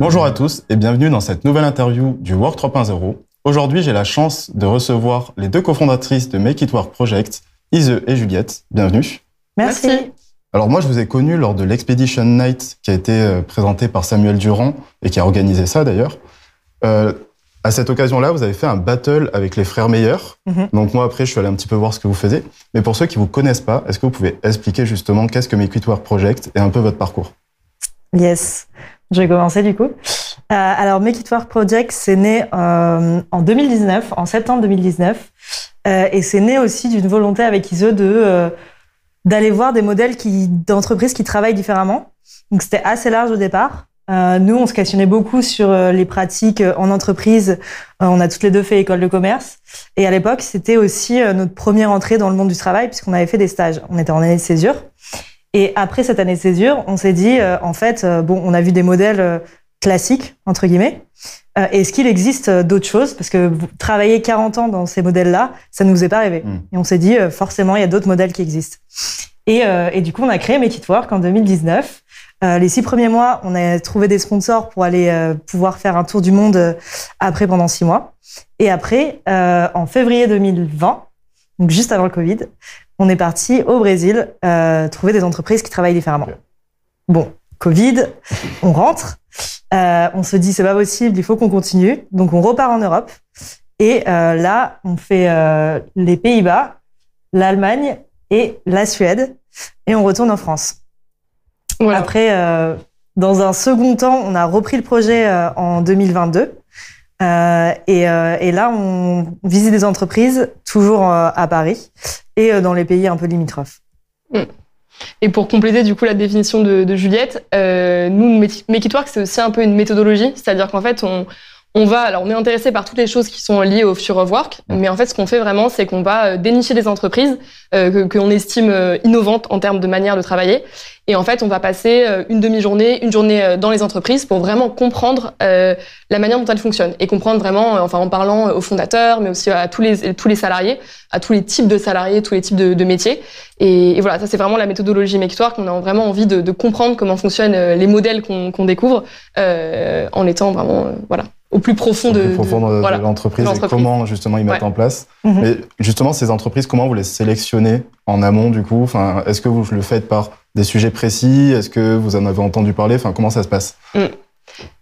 Bonjour à tous et bienvenue dans cette nouvelle interview du Work 3.0. Aujourd'hui, j'ai la chance de recevoir les deux cofondatrices de Make It Work Project, Ise et Juliette. Bienvenue. Merci. Alors moi, je vous ai connu lors de l'Expedition Night qui a été euh, présenté par Samuel Durand et qui a organisé ça d'ailleurs. Euh, à cette occasion-là, vous avez fait un battle avec les frères meilleurs. Mhm. Donc moi, après, je suis allé un petit peu voir ce que vous faisiez. Mais pour ceux qui vous connaissent pas, est-ce que vous pouvez expliquer justement qu'est-ce que Make It Work Project et un peu votre parcours? Yes. Je vais commencer du coup. Euh, alors, Make It Work Project, c'est né euh, en 2019, en septembre 2019. Euh, et c'est né aussi d'une volonté avec ISE de euh, d'aller voir des modèles qui d'entreprises qui travaillent différemment. Donc, c'était assez large au départ. Euh, nous, on se questionnait beaucoup sur euh, les pratiques en entreprise. On a toutes les deux fait école de commerce. Et à l'époque, c'était aussi notre première entrée dans le monde du travail puisqu'on avait fait des stages. On était en année de césure. Et après cette année de césure, on s'est dit, euh, en fait, euh, bon, on a vu des modèles euh, classiques, entre guillemets. Euh, Est-ce qu'il existe d'autres choses? Parce que travailler 40 ans dans ces modèles-là, ça ne nous est pas arrivé. Mm. Et on s'est dit, euh, forcément, il y a d'autres modèles qui existent. Et, euh, et du coup, on a créé Make It Work en 2019. Euh, les six premiers mois, on a trouvé des sponsors pour aller euh, pouvoir faire un tour du monde après pendant six mois. Et après, euh, en février 2020, donc juste avant le Covid, on est parti au Brésil euh, trouver des entreprises qui travaillent différemment. Bon, Covid, on rentre, euh, on se dit c'est pas possible, il faut qu'on continue, donc on repart en Europe. Et euh, là, on fait euh, les Pays-Bas, l'Allemagne et la Suède, et on retourne en France. Voilà. Après, euh, dans un second temps, on a repris le projet euh, en 2022. Euh, et, euh, et là, on visite des entreprises, toujours euh, à Paris et dans les pays un peu limitrophes. Et pour compléter du coup la définition de, Juliette, nous, Make c'est aussi un peu une méthodologie, c'est-à-dire qu'en fait, on, on va, alors on est intéressé par toutes les choses qui sont liées au Future of Work, mais en fait, ce qu'on fait vraiment, c'est qu'on va euh, dénicher des entreprises euh, que qu'on estime euh, innovantes en termes de manière de travailler. Et en fait, on va passer euh, une demi-journée, une journée dans les entreprises pour vraiment comprendre euh, la manière dont elles fonctionnent et comprendre vraiment, enfin en parlant aux fondateurs, mais aussi à tous les tous les salariés, à tous les types de salariés, tous les types de, de métiers. Et, et voilà, ça c'est vraiment la méthodologie Make It Work. On a vraiment envie de, de comprendre comment fonctionnent les modèles qu'on découvre euh, en étant vraiment voilà au plus profond Au de, plus profond de, de- de voilà. l'entreprise et comment justement ils mettent Ouais. en place. Mhm. Mais justement, ces entreprises, comment vous les sélectionnez en amont du coup? Enfin, Est-ce que vous le faites par des sujets précis? Est-ce que vous en avez entendu parler? Enfin, comment ça se passe?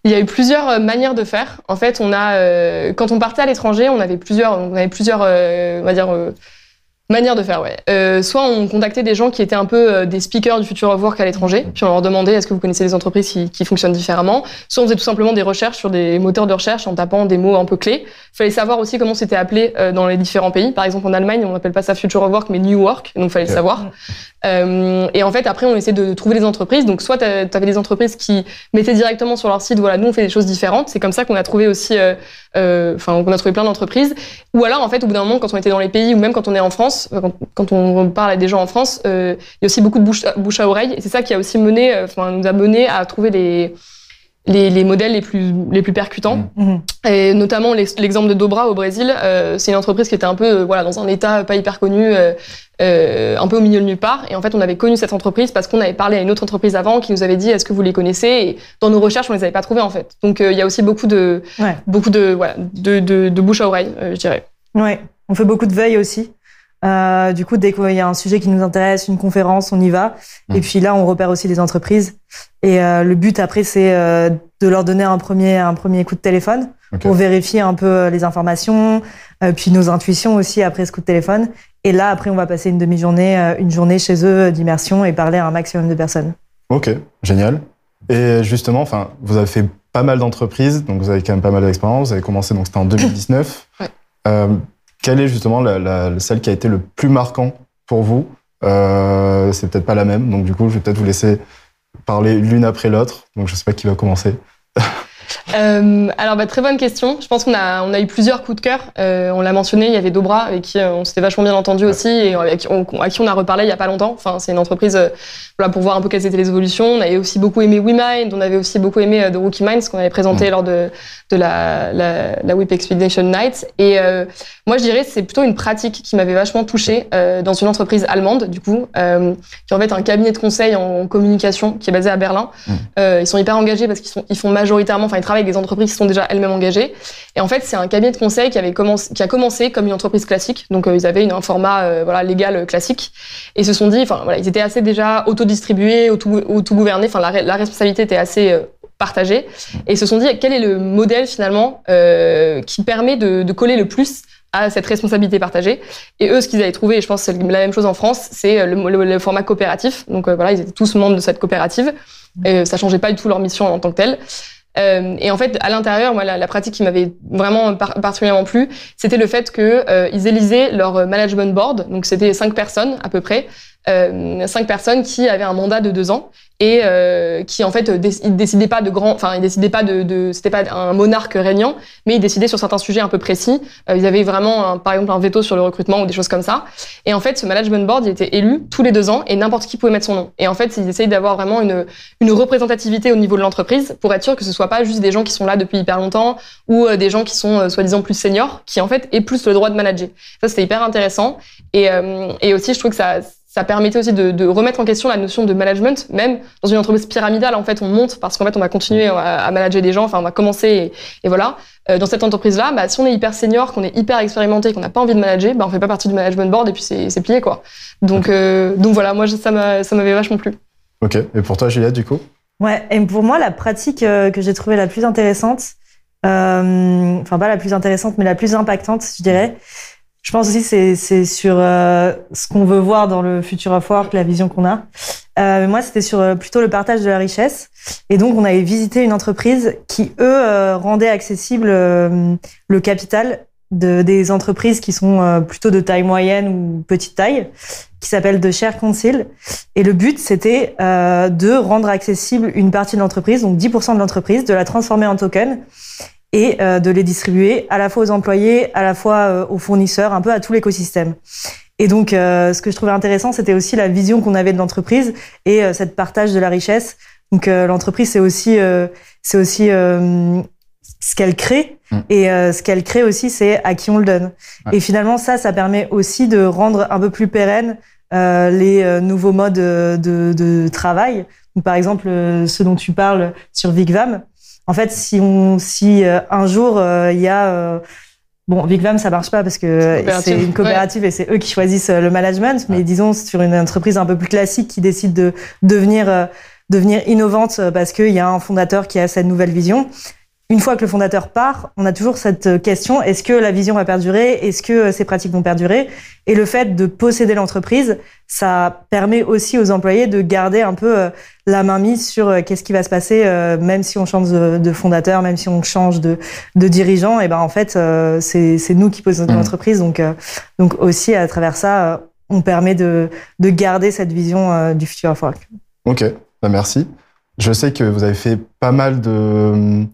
Il y a eu plusieurs euh, manières de faire. En fait, on a euh, quand on partait à l'étranger, on avait plusieurs, on avait plusieurs, euh, on va dire. euh, Manière de faire, ouais. Euh, soit on contactait des gens qui étaient un peu euh, des speakers du Future of Work à l'étranger, puis on leur demandait est-ce que vous connaissez des entreprises qui, qui fonctionnent différemment? Soit on faisait tout simplement des recherches sur des moteurs de recherche en tapant des mots un peu clés. Il fallait savoir aussi comment c'était appelé euh, dans les différents pays. Par exemple, en Allemagne, on n'appelle pas ça Future of Work, mais New Work, donc il fallait le savoir. Euh, et en fait, après, on essayait de trouver des entreprises. Donc, soit tu avais des entreprises qui mettaient directement sur leur site, voilà, nous on fait des choses différentes. C'est comme ça qu'on a trouvé aussi, euh, euh, enfin, qu'on a trouvé plein d'entreprises. Ou alors, en fait, au bout d'un moment, quand on était dans les pays, ou même quand on est en France, quand, quand on parle à des gens en France, euh, il y a aussi beaucoup de bouche, bouche à oreille. Et c'est ça qui a aussi mené, euh, enfin, nous a mené à trouver les les, les modèles les plus les plus percutants. Mhm. Et notamment l'ex- l'exemple de Dobra au Brésil, euh, c'est une entreprise qui était un peu euh, voilà dans un état pas hyper connu, euh, euh, un peu au milieu de nulle part. Et en fait, on avait connu cette entreprise parce qu'on avait parlé à une autre entreprise avant qui nous avait dit est-ce que vous les connaissez? Et dans nos recherches, on les avait pas trouvés en fait. Donc euh, il y a aussi beaucoup de Ouais. beaucoup de voilà de, de, de bouche à oreille, euh, je dirais. Ouais, on fait beaucoup de veille aussi. Euh, du coup, dès qu'il y a un sujet qui nous intéresse, une conférence, on y va. Mm. Et puis là, on repère aussi les entreprises. Et euh, le but après, c'est euh, de leur donner un premier, un premier coup de téléphone pour vérifier un peu les informations, puis nos intuitions aussi après ce coup de téléphone. Et là, après, on va passer une demi-journée, une journée chez eux d'immersion et parler à un maximum de personnes. Ok, génial. Et justement, enfin, vous avez fait pas mal d'entreprises, donc vous avez quand même pas mal d'expérience. Vous avez commencé, donc c'était en 2019. Ouais. Quelle est justement celle qui a été le plus marquant pour vous euh, C'est peut-être pas la même, donc du coup, je vais peut-être vous laisser parler l'une après l'autre. Donc je sais pas qui va commencer. Euh, alors, bah, très bonne question. Je pense qu'on a, on a eu plusieurs coups de cœur. Euh, on l'a mentionné, il y avait Dobra, avec qui euh, on s'était vachement bien entendu aussi, et avec, on, à qui on a reparlé il y a pas longtemps. Enfin, c'est une entreprise euh, voilà, pour voir un peu quelles étaient les évolutions. On avait aussi beaucoup aimé WeMind, on avait aussi beaucoup aimé The Rookie Minds, qu'on avait présenté lors de, de la, la, la Whip Expedition Night. Et moi, je dirais c'est plutôt une pratique qui m'avait vachement touchée dans une entreprise allemande, du coup, qui en fait un cabinet de conseil en communication qui est basé à Berlin. Mm. Euh, ils sont hyper engagés parce qu'ils sont, ils font majoritairement, enfin, travaillent avec des entreprises qui sont déjà elles-mêmes engagées. Et en fait, c'est un cabinet de conseil qui avait commencé, qui a commencé comme une entreprise classique. Donc, euh, ils avaient un format euh, voilà légal euh, classique. Et se sont dit, enfin ils étaient assez déjà autodistribués, auto, auto-gouvernés. Enfin, la, responsabilité était assez partagée. Et se sont dit, quel est le modèle finalement qui permet de, coller le plus à cette responsabilité partagée? Et eux, ce qu'ils avaient trouvé, et je pense que c'est la même chose en France, c'est le, format coopératif. Donc voilà, ils étaient tous membres de cette coopérative. Et ça changeait pas du tout leur mission en tant que telle. Euh, et en fait, à l'intérieur, moi, la, pratique qui m'avait vraiment par- particulièrement plu, c'était le fait que euh, ils élisaient leur management board. Donc, c'était cinq personnes à peu près, euh, cinq personnes qui avaient un mandat de deux ans et euh, qui en fait déc- ils décidaient pas de grands, enfin ils décidaient pas de, de c'était pas un monarque régnant, mais ils décidaient sur certains sujets un peu précis. Euh, ils avaient vraiment, par exemple, un veto sur le recrutement ou des choses comme ça. Et en fait, ce management board, il était élu tous les deux ans et n'importe qui pouvait mettre son nom. Et en fait, ils essayent d'avoir vraiment une une représentativité au niveau de l'entreprise pour être sûr que ce soit pas juste des gens qui sont là depuis hyper longtemps ou euh, des gens qui sont euh, soi-disant plus seniors, qui en fait aient plus le droit de manager. Ça, c'était hyper intéressant. Et, euh, et aussi, je trouve que ça, ça permettait aussi de, de remettre en question la notion de management, même dans une entreprise pyramidale. En fait, on monte parce qu'en fait, on va continuer à, à manager des gens. Enfin, on va commencer et, et voilà. Euh, dans cette entreprise-là, bah, si on est hyper senior, qu'on est hyper expérimenté, qu'on n'a pas envie de manager, bah, on fait pas partie du management board et puis c'est c'est plié quoi. Donc, euh, donc voilà, moi ça m'a- ça m'avait vachement plu. Ok. Et pour toi, Juliette, du coup? Ouais, et pour moi, la pratique euh, que j'ai trouvée la plus intéressante, euh, enfin pas la plus intéressante, mais la plus impactante, je dirais, je pense aussi c'est c'est sur euh, ce qu'on veut voir dans le futur of work, la vision qu'on a. Euh, moi, c'était sur euh, plutôt le partage de la richesse. Et donc, on avait visité une entreprise qui, eux, euh, rendait accessible euh, le capital de, des entreprises qui sont euh, plutôt de taille moyenne ou petite taille, qui s'appelle The Share Council. Et le but, c'était de rendre accessible une partie de l'entreprise, donc 10% de l'entreprise, de la transformer en token et euh, de les distribuer à la fois aux employés, à la fois euh, aux fournisseurs, un peu à tout l'écosystème. Et donc, euh, ce que je trouvais intéressant, c'était aussi la vision qu'on avait de l'entreprise et euh, cette partage de la richesse. Donc, euh, l'entreprise, c'est aussi, euh, c'est aussi euh, ce qu'elle crée. Mm. Et euh, ce qu'elle crée aussi, c'est à qui on le donne. Ouais. Et finalement, ça, ça permet aussi de rendre un peu plus pérenne euh, les euh, nouveaux modes de, de travail. Donc, par exemple, euh, ce dont tu parles sur Vigvam. En fait, si on, si euh, un jour euh, il y a euh, Bon, Vigvam, ça marche pas parce que c'est une coopérative et c'est eux qui choisissent euh, le management. Mais Ouais. disons, sur une entreprise un peu plus classique qui décide de devenir, euh, devenir innovante parce qu'il y a un fondateur qui a cette nouvelle vision. Une fois que le fondateur part, on a toujours cette euh, question est-ce que la vision va perdurer? Est-ce que euh, ces pratiques vont perdurer? Et le fait de posséder l'entreprise, ça permet aussi aux employés de garder un peu euh, la main mise sur qu'est-ce qui va se passer, même si on change de, fondateur, même si on change de, de dirigeant. Et ben en fait, c'est nous qui possédons Mhm. l'entreprise, donc donc aussi à travers ça, on permet de de garder cette vision du future of work. Ok, bah merci. Je sais que vous avez fait pas mal de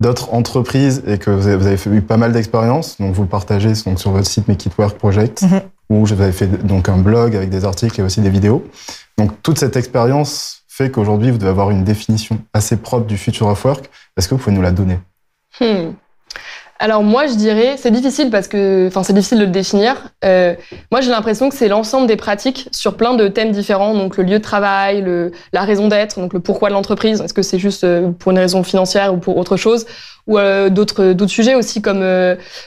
d'autres entreprises et que vous avez, fait- eu pas mal d'expériences. Donc vous le partagez donc, sur votre site Make It Work Project, Mhm. où vous avez fait donc un blog avec des articles et aussi des vidéos. Donc toute cette expérience fait qu'aujourd'hui vous devez avoir une définition assez propre du future of work. Est-ce que vous pouvez nous la donner? Hmm. Alors moi je dirais c'est difficile parce que enfin c'est difficile de le définir. Euh, moi j'ai l'impression que c'est l'ensemble des pratiques sur plein de thèmes différents donc le lieu de travail, le la raison d'être, donc le pourquoi de l'entreprise. Est-ce que c'est juste euh, pour une raison financière ou pour autre chose? Ou euh, d'autres d'autres sujets aussi comme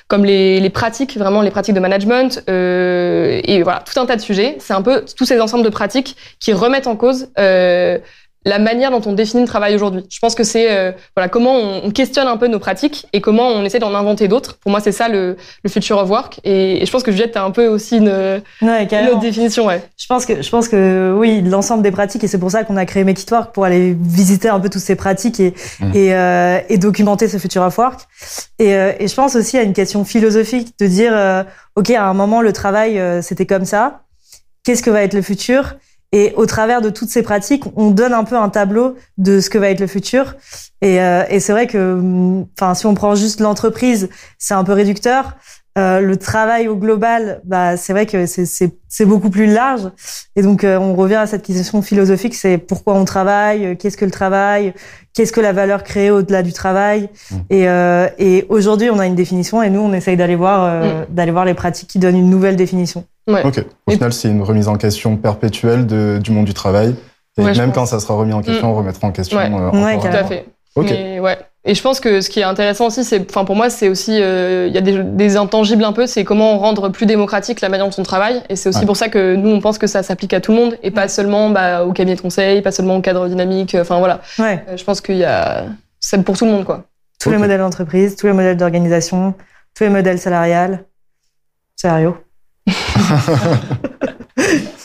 comme les, les pratiques vraiment les pratiques de management et voilà tout un tas de sujets. C'est un peu tous ces ensembles de pratiques qui remettent en cause la manière dont on définit le travail aujourd'hui. Je pense que c'est euh, voilà comment on, on questionne un peu nos pratiques et comment on essaie d'en inventer d'autres. Pour moi, c'est ça le, le future of work. Et, et je pense que Juliette, t'as un peu aussi une, Ouais, une autre définition, ouais. Je pense que je pense que oui, l'ensemble des pratiques et c'est pour ça qu'on a créé Make It Work pour aller visiter un peu toutes ces pratiques et Mhm. et, euh, et documenter ce future of work. Et, euh, et je pense aussi à une question philosophique de dire euh, ok à un moment le travail euh, c'était comme ça. Qu'est-ce que va être le futur? Et au travers de toutes ces pratiques, on donne un peu un tableau de ce que va être le futur. Et, euh, et c'est vrai que, enfin, si on prend juste l'entreprise, c'est un peu réducteur. Euh, le travail au global, bah, c'est vrai que c'est beaucoup plus large. Et donc, euh, on revient à cette question philosophique, c'est pourquoi on travaille, euh, qu'est-ce que le travail, qu'est-ce que la valeur créée au-delà du travail. Mmh. Et, euh, et aujourd'hui, on a une définition et nous, on essaye d'aller voir, mmh. d'aller voir les pratiques qui donnent une nouvelle définition. Ouais. Ok. Au final, c'est une remise en question perpétuelle de, du monde du travail. Et même quand ça sera remis en question, mmh. on remettra en question. Ouais, tout à fait. Ok. ouais. Et je pense que ce qui est intéressant aussi, c'est, enfin pour moi, c'est aussi, euh, il y a des, des, intangibles un peu, c'est comment rendre plus démocratique la manière dont on travaille. Et c'est aussi pour ça que nous, on pense que ça s'applique à tout le monde et pas seulement bah, au cabinet de conseil, pas seulement au cadre dynamique. Enfin voilà. Ouais. Euh, je pense qu'il y a, c'est pour tout le monde quoi. Tous les modèles d'entreprise, tous les modèles d'organisation, tous les modèles salariales. Sérieux.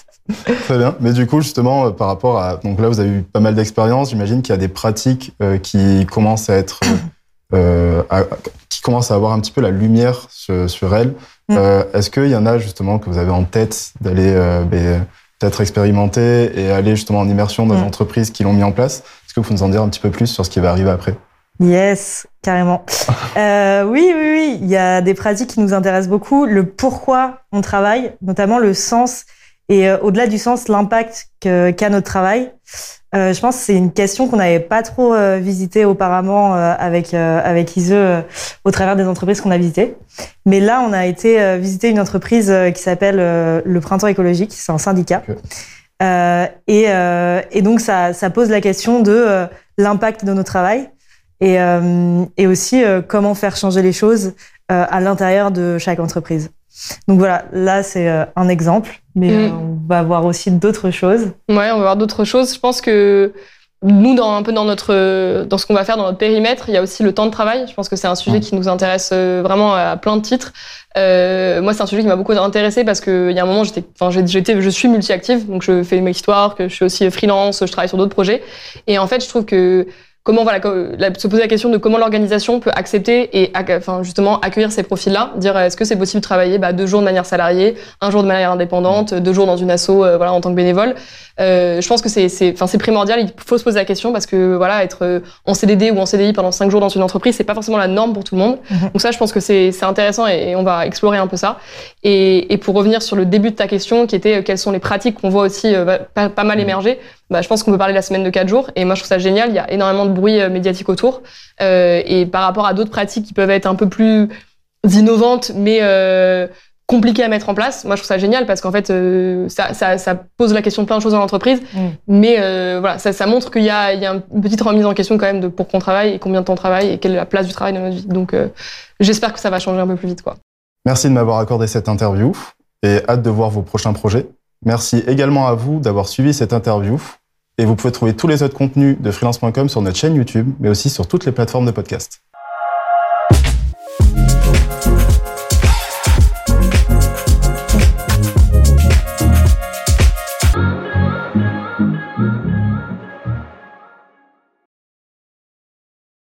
Très bien. Mais du coup, justement, euh, par rapport à... Donc là, vous avez eu pas mal d'expérience. J'imagine qu'il y a des pratiques euh, qui commencent à être... Euh, à, qui commencent à avoir un petit peu la lumière sur, sur elles. Mm. Euh, Est-ce qu'il y en a, justement, que vous avez en tête d'aller ben, peut-être expérimenter et aller justement en immersion dans mm. les entreprises qui l'ont mis en place? Est-ce que vous pouvez nous en dire un petit peu plus sur ce qui va arriver après? Yes, carrément. euh, oui, oui, oui. Il y a des pratiques qui nous intéressent beaucoup. Le pourquoi on travaille, notamment le sens et euh, au-delà du sens, l'impact qu'a notre travail, euh, je pense que c'est une question qu'on n'avait pas trop euh, visitée auparavant euh, avec avec Ise au travers des entreprises qu'on a visitées. Mais là, on a été visiter une entreprise qui s'appelle le Printemps écologique. C'est un syndicat. et, et donc ça, ça pose la question de l'impact de notre travail et, et aussi comment faire changer les choses à l'intérieur de chaque entreprise. Donc voilà, là c'est euh, un exemple, mais mm. euh, on va voir aussi d'autres choses. Ouais, on va voir d'autres choses. Je pense que nous, dans, un peu dans notre, dans ce qu'on va faire dans notre périmètre, il y a aussi le temps de travail. Je pense que c'est un sujet mm. qui nous intéresse euh, vraiment à plein de titres. Euh, moi, c'est un sujet qui m'a beaucoup intéressé parce qu'il y a un moment, j'étais, enfin, j'étais, je suis multi-active, donc je fais mes histoires, que je suis aussi freelance, je travaille sur d'autres projets. Et en fait, je trouve que comment voilà se poser la question de comment l'organisation peut accepter et enfin justement accueillir ces profils-là, dire est-ce que c'est possible de travailler bah, deux jours de manière salariée, un jour de manière indépendante, deux jours dans une asso euh, voilà en tant que bénévole. Euh, je pense que c'est c'est enfin c'est primordial, il faut se poser la question parce que voilà être euh, en CDD ou en CDI pendant cinq jours dans une entreprise, c'est pas forcément la norme pour tout le monde. Mhm. Donc ça je pense que c'est c'est intéressant et, on va explorer un peu ça. Et, et pour revenir sur le début de ta question qui était quelles sont les pratiques qu'on voit aussi pas, pas, mal mhm. émerger, bah, je pense qu'on peut parler de la semaine de quatre jours et moi je trouve ça génial, il y a énormément de bruit euh, médiatique autour. Euh, et par rapport à d'autres pratiques qui peuvent être un peu plus innovantes, mais euh, compliquées à mettre en place, moi je trouve ça génial parce qu'en fait euh, ça, ça, ça, pose la question de plein de choses dans l'entreprise, mm. mais euh, voilà, ça, ça montre qu'il y a, il y a une petite remise en question quand même de pour qu'on travaille et combien de temps on travaille et quelle est la place du travail dans notre vie. Donc j'espère que ça va changer un peu plus vite. quoi. Merci de m'avoir accordé cette interview et hâte de voir vos prochains projets. Merci également à vous d'avoir suivi cette interview. Et vous pouvez trouver tous les autres contenus de freelance.com sur notre chaîne YouTube, mais aussi sur toutes les plateformes de podcast.